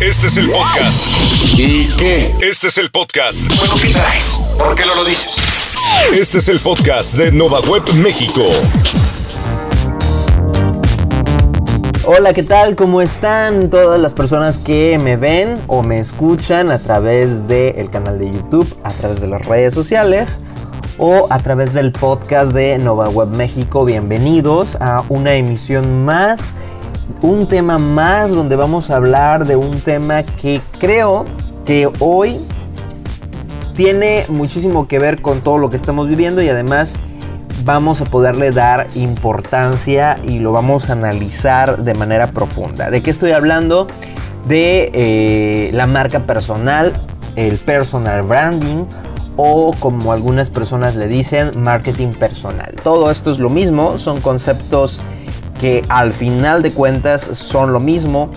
Este es el podcast. ¿Y qué? Este es el podcast. Bueno, ¿qué traes? ¿Por qué no lo dices? Este es el podcast de Nova Web México. Hola, ¿qué tal? ¿Cómo están todas las personas que me ven o me escuchan a través del canal de YouTube, a través de las redes sociales o a través del podcast de Nova Web México? Bienvenidos a una emisión más, un tema más donde vamos a hablar de un tema que creo que hoy tiene muchísimo que ver con todo lo que estamos viviendo y además vamos a poderle dar importancia y lo vamos a analizar de manera profunda. ¿De qué estoy hablando? De eh, la marca personal, el personal branding o como algunas personas le dicen, marketing personal. Todo esto es lo mismo, son conceptos que al final de cuentas son lo mismo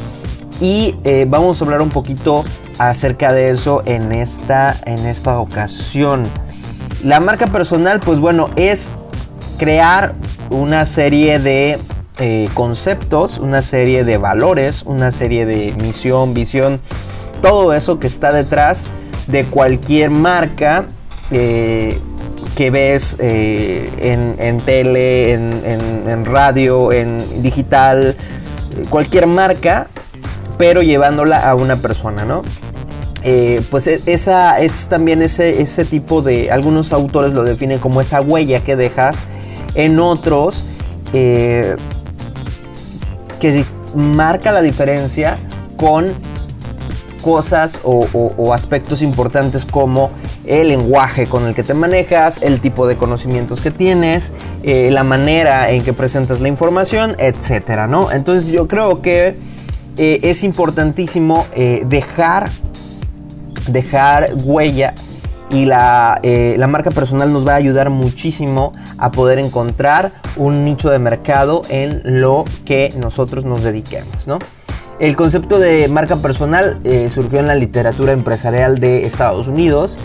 y eh, vamos a hablar un poquito acerca de eso en esta, en esta ocasión. La marca personal, pues bueno, es crear una serie de eh, conceptos, una serie de valores, una serie de misión, visión, todo eso que está detrás de cualquier marca eh, que ves eh, en, tele, en, radio, en digital, cualquier marca, pero llevándola a una persona, ¿no? pues e, esa es también ese, ese tipo de, algunos autores lo definen como esa huella que dejas en otros eh, que marca la diferencia con cosas o, aspectos importantes como el lenguaje con el que te manejas, el tipo de conocimientos que tienes, eh, la manera en que presentas la información, etcétera, ¿no? Entonces yo creo que eh, es importantísimo dejar, dejar huella y eh, la, marca personal nos va a ayudar muchísimo a poder encontrar un nicho de mercado en lo que nosotros nos dediquemos, ¿no? El concepto de marca personal eh, surgió en la literatura empresarial de Estados Unidos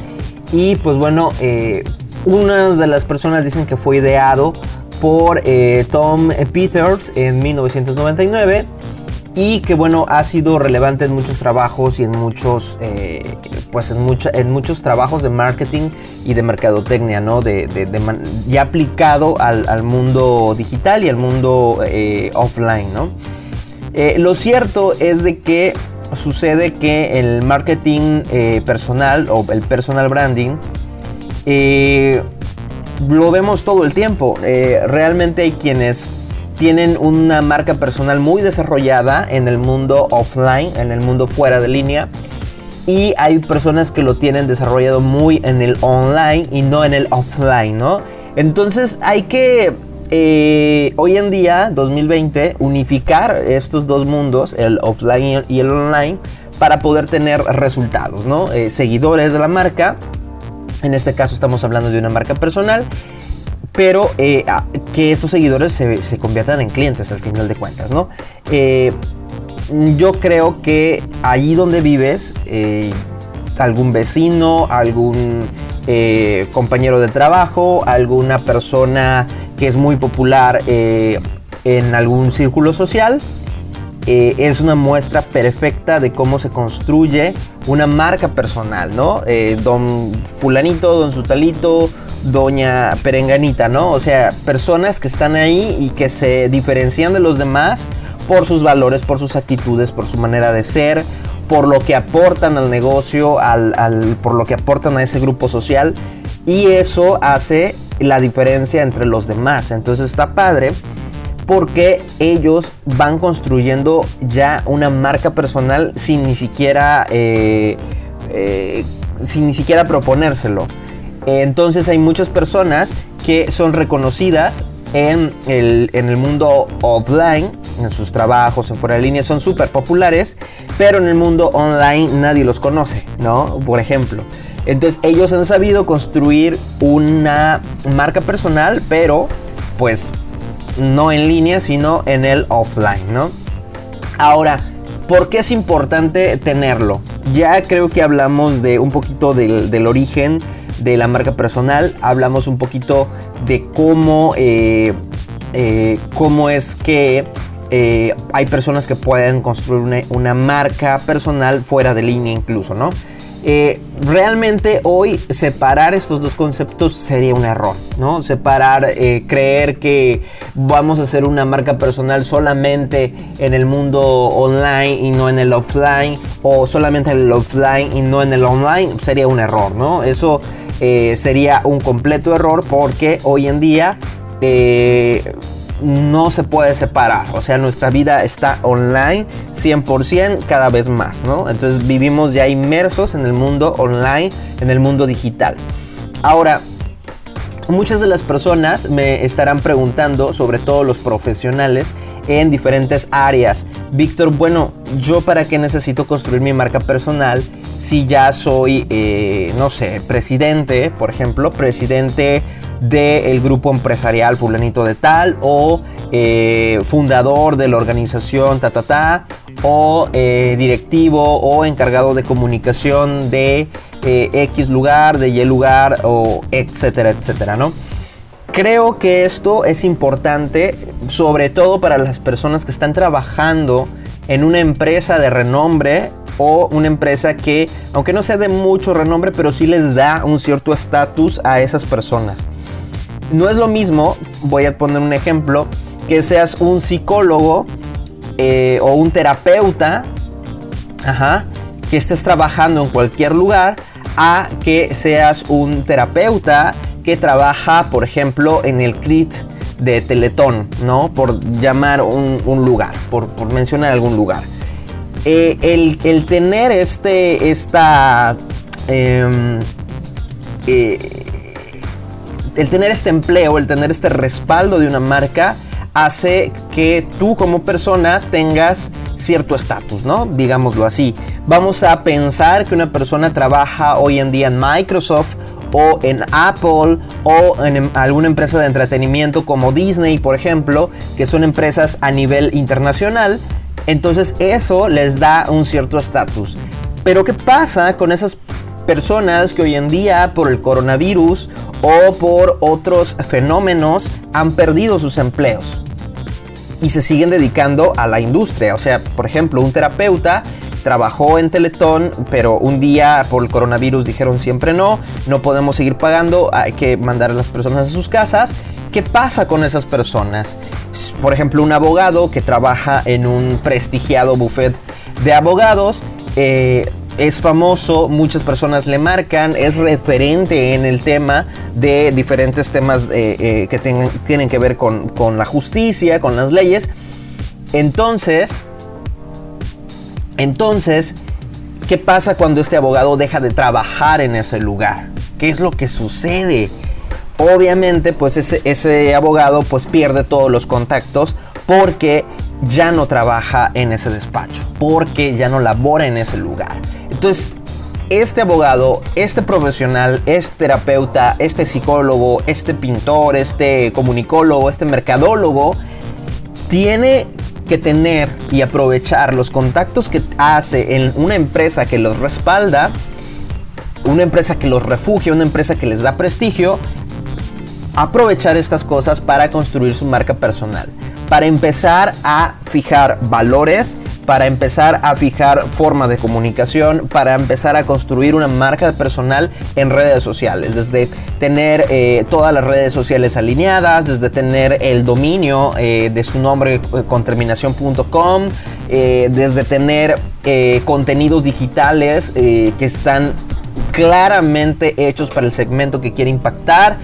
y pues bueno, eh, unas de las personas dicen que fue ideado por Tom Peters en 1999 y que bueno ha sido relevante en muchos trabajos y en muchos eh, pues en, en muchos trabajos de marketing y de mercadotecnia no de, ya aplicado al, mundo digital y al mundo eh, offline no eh, lo cierto es de que sucede que el marketing personal o el personal branding lo vemos todo el tiempo realmente hay quienes tienen una marca personal muy desarrollada en el mundo offline, en el mundo fuera de línea. Y hay personas que lo tienen desarrollado muy en el online y no en el offline, ¿no? Entonces hay que eh, hoy en día, 2020, unificar estos dos mundos, el offline y el online, para poder tener resultados, ¿no? Eh, seguidores de la marca, en este caso estamos hablando de una marca personal, pero eh, que estos seguidores se, conviertan en clientes al final de cuentas, ¿no? Yo creo que allí donde vives, algún vecino, algún compañero de trabajo, alguna persona que es muy popular en algún círculo social, es una muestra perfecta de cómo se construye una marca personal, ¿no? don fulanito, don sutalito, doña Perenganita, ¿no? O sea, personas que están ahí y que se diferencian de los demás por sus valores, por sus actitudes, por su manera de ser, por lo que aportan al negocio, al, por lo que aportan a ese grupo social. Y eso hace la diferencia entre los demás. Entonces está padre porque ellos van construyendo ya una marca personal sin ni siquiera, eh, eh, sin ni siquiera proponérselo. Entonces hay muchas personas que son reconocidas en el, mundo offline, en sus trabajos, en fuera de línea, son súper populares, pero en el mundo online nadie los conoce, ¿no? Por ejemplo. Entonces ellos han sabido construir una marca personal, pero pues no en línea, sino en el offline, ¿no? Ahora, ¿por qué es importante tenerlo? Ya creo que hablamos de un poquito del, origen de la marca personal, hablamos un poquito de cómo, eh, eh, cómo es que eh, hay personas que pueden construir una, marca personal fuera de línea incluso, ¿no? Eh, realmente hoy separar estos dos conceptos sería un error, ¿no? Separar, eh, creer que vamos a hacer una marca personal solamente en el mundo online y no en el offline, o solamente en el offline y no en el online, sería un error, ¿no? Eso sería un completo error porque hoy en día no se puede separar. O sea, nuestra vida está online 100% cada vez más, ¿no? Entonces vivimos ya inmersos en el mundo online, en el mundo digital. Ahora, muchas de las personas me estarán preguntando, sobre todo los profesionales, en diferentes áreas. Víctor, bueno, ¿yo para qué necesito construir mi marca personal si ya soy, eh, no sé, presidente, por ejemplo, presidente del grupo empresarial fulanito de tal o eh, fundador de la organización ta ta ta o eh, directivo o encargado de comunicación de eh, X lugar, de Y lugar o etcétera, etcétera, ¿no? Creo que esto es importante sobre todo para las personas que están trabajando en una empresa de renombre o una empresa que, aunque no sea de mucho renombre, pero sí les da un cierto estatus a esas personas. No es lo mismo, voy a poner un ejemplo, que seas un psicólogo eh, o un terapeuta, que estés trabajando en cualquier lugar, a que seas un terapeuta que trabaja, por ejemplo, en el CRIT de Teletón, ¿no? Por llamar un, lugar, por, mencionar algún lugar. Eh, el, tener este, esta... Em, eh, el tener este empleo, el tener este respaldo de una marca, hace que tú como persona tengas cierto estatus, ¿no? Digámoslo así. Vamos a pensar que una persona trabaja hoy en día en Microsoft o en Apple o en em, alguna empresa de entretenimiento como Disney, por ejemplo, que son empresas a nivel internacional. Entonces eso les da un cierto estatus. Pero ¿qué pasa con esas personas que hoy en día por el coronavirus o por otros fenómenos han perdido sus empleos y se siguen dedicando a la industria. O sea, por ejemplo, un terapeuta trabajó en Teletón, pero un día por el coronavirus dijeron siempre no, no podemos seguir pagando, hay que mandar a las personas a sus casas. ¿Qué pasa con esas personas? Por ejemplo, un abogado que trabaja en un prestigiado buffet de abogados, eh, es famoso, muchas personas le marcan, es referente en el tema de diferentes temas eh, eh, que tienen que ver con, con la justicia, con las leyes. Entonces, entonces, ¿qué pasa cuando este abogado deja de trabajar en ese lugar? ¿Qué es lo que sucede? Obviamente, pues ese, ese abogado pues pierde todos los contactos porque ya no trabaja en ese despacho, porque ya no labora en ese lugar. Entonces, este abogado, este profesional, este terapeuta, este psicólogo, este pintor, este comunicólogo, este mercadólogo, tiene que tener y aprovechar los contactos que hace en una empresa que los respalda, una empresa que los refugia, una empresa que les da prestigio, aprovechar estas cosas para construir su marca personal, para empezar a fijar valores, para empezar a fijar forma de comunicación, para empezar a construir una marca personal en redes sociales, desde tener eh, todas las redes sociales alineadas, desde tener el dominio eh, de su nombre eh, con terminación.com, desde tener contenidos digitales que están claramente hechos para el segmento que quiere impactar,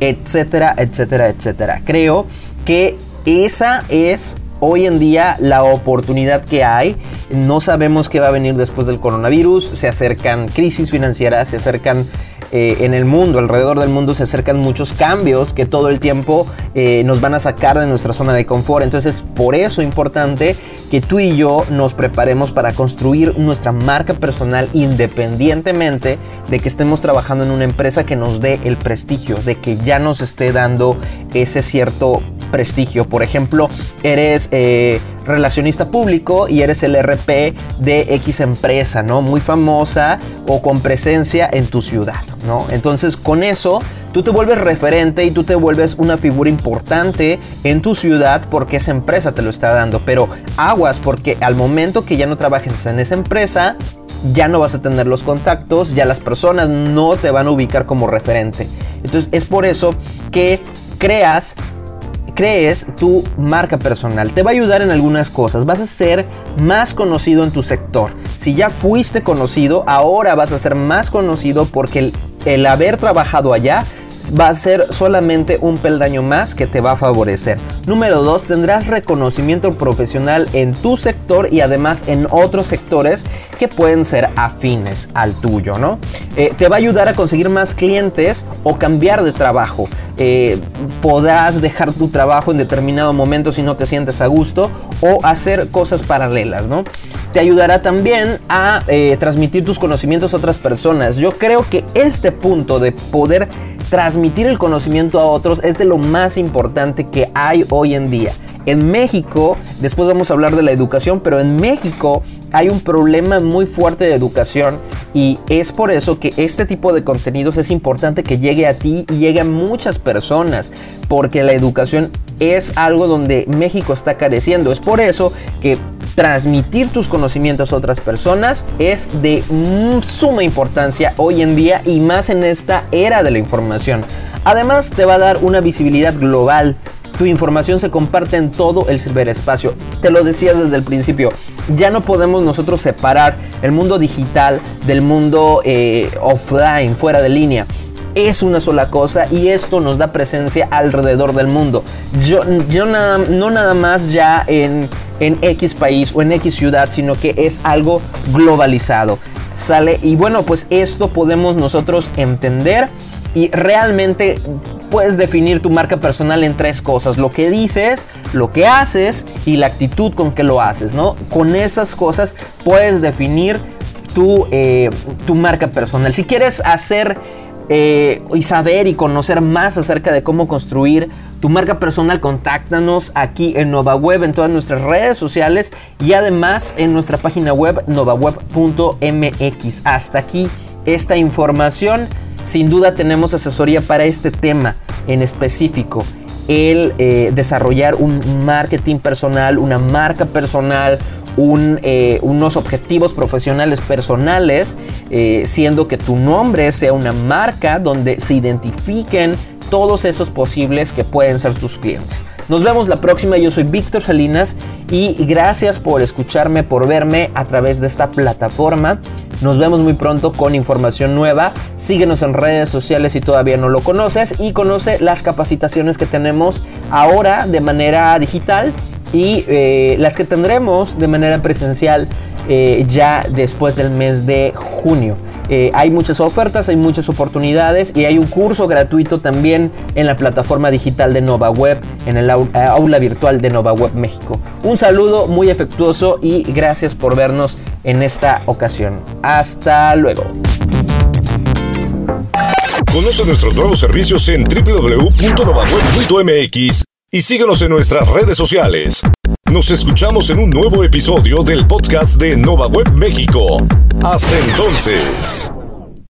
etcétera, etcétera, etcétera. Creo que esa es hoy en día la oportunidad que hay. No sabemos qué va a venir después del coronavirus. Se acercan crisis financieras, se acercan eh, en el mundo, alrededor del mundo se acercan muchos cambios que todo el tiempo eh, nos van a sacar de nuestra zona de confort. Entonces, por eso es importante que tú y yo nos preparemos para construir nuestra marca personal independientemente de que estemos trabajando en una empresa que nos dé el prestigio, de que ya nos esté dando ese cierto prestigio. Por ejemplo, eres eh, relacionista público y eres el RP de X empresa, ¿no? Muy famosa o con presencia en tu ciudad, ¿no? Entonces con eso tú te vuelves referente y tú te vuelves una figura importante en tu ciudad porque esa empresa te lo está dando. Pero aguas porque al momento que ya no trabajes en esa empresa, ya no vas a tener los contactos, ya las personas no te van a ubicar como referente. Entonces es por eso que creas crees tu marca personal. Te va a ayudar en algunas cosas. Vas a ser más conocido en tu sector. Si ya fuiste conocido, ahora vas a ser más conocido porque el, el haber trabajado allá va a ser solamente un peldaño más que te va a favorecer. Número 2, tendrás reconocimiento profesional en tu sector y además en otros sectores que pueden ser afines al tuyo, ¿no? Eh, te va a ayudar a conseguir más clientes o cambiar de trabajo. Eh, podrás dejar tu trabajo en determinado momento si no te sientes a gusto o hacer cosas paralelas, ¿no? Te ayudará también a eh, transmitir tus conocimientos a otras personas. Yo creo que este punto de poder transmitir el conocimiento a otros es de lo más importante que hay hoy en día. En México, después vamos a hablar de la educación, pero en México hay un problema muy fuerte de educación y es por eso que este tipo de contenidos es importante que llegue a ti y llegue a muchas personas, porque la educación es algo donde México está careciendo. Es por eso que transmitir tus conocimientos a otras personas es de suma importancia hoy en día y más en esta era de la información. Además te va a dar una visibilidad global. Tu información se comparte en todo el ciberespacio. Te lo decías desde el principio. Ya no podemos nosotros separar el mundo digital del mundo eh, offline, fuera de línea es una sola cosa y esto nos da presencia alrededor del mundo. Yo, yo nada, no nada más ya en, en X país o en X ciudad, sino que es algo globalizado. ¿Sale? Y bueno, pues esto podemos nosotros entender y realmente puedes definir tu marca personal en tres cosas. Lo que dices, lo que haces y la actitud con que lo haces, ¿no? Con esas cosas puedes definir tu, eh, tu marca personal. Si quieres hacer eh, y saber y conocer más acerca de cómo construir tu marca personal, contáctanos aquí en NovaWeb, en todas nuestras redes sociales y además en nuestra página web novaweb.mx. Hasta aquí esta información. Sin duda tenemos asesoría para este tema en específico. El eh, desarrollar un marketing personal, una marca personal, eh, unos objetivos profesionales personales, eh, siendo que tu nombre sea una marca donde se identifiquen todos esos posibles que pueden ser tus clientes. Nos vemos la próxima, yo soy Víctor Salinas y gracias por escucharme, por verme a través de esta plataforma. Nos vemos muy pronto con información nueva. Síguenos en redes sociales si todavía no lo conoces y conoce las capacitaciones que tenemos ahora de manera digital y eh, las que tendremos de manera presencial eh, ya después del mes de junio. Eh, hay muchas ofertas, hay muchas oportunidades y hay un curso gratuito también en la plataforma digital de Nova Web, en el aula virtual de Nova Web México. Un saludo muy afectuoso y gracias por vernos en esta ocasión. Hasta luego. Conoce nuestros nuevos servicios en www.novaweb.mx y síguenos en nuestras redes sociales. Nos escuchamos en un nuevo episodio del podcast de Nova Web México. Hasta entonces.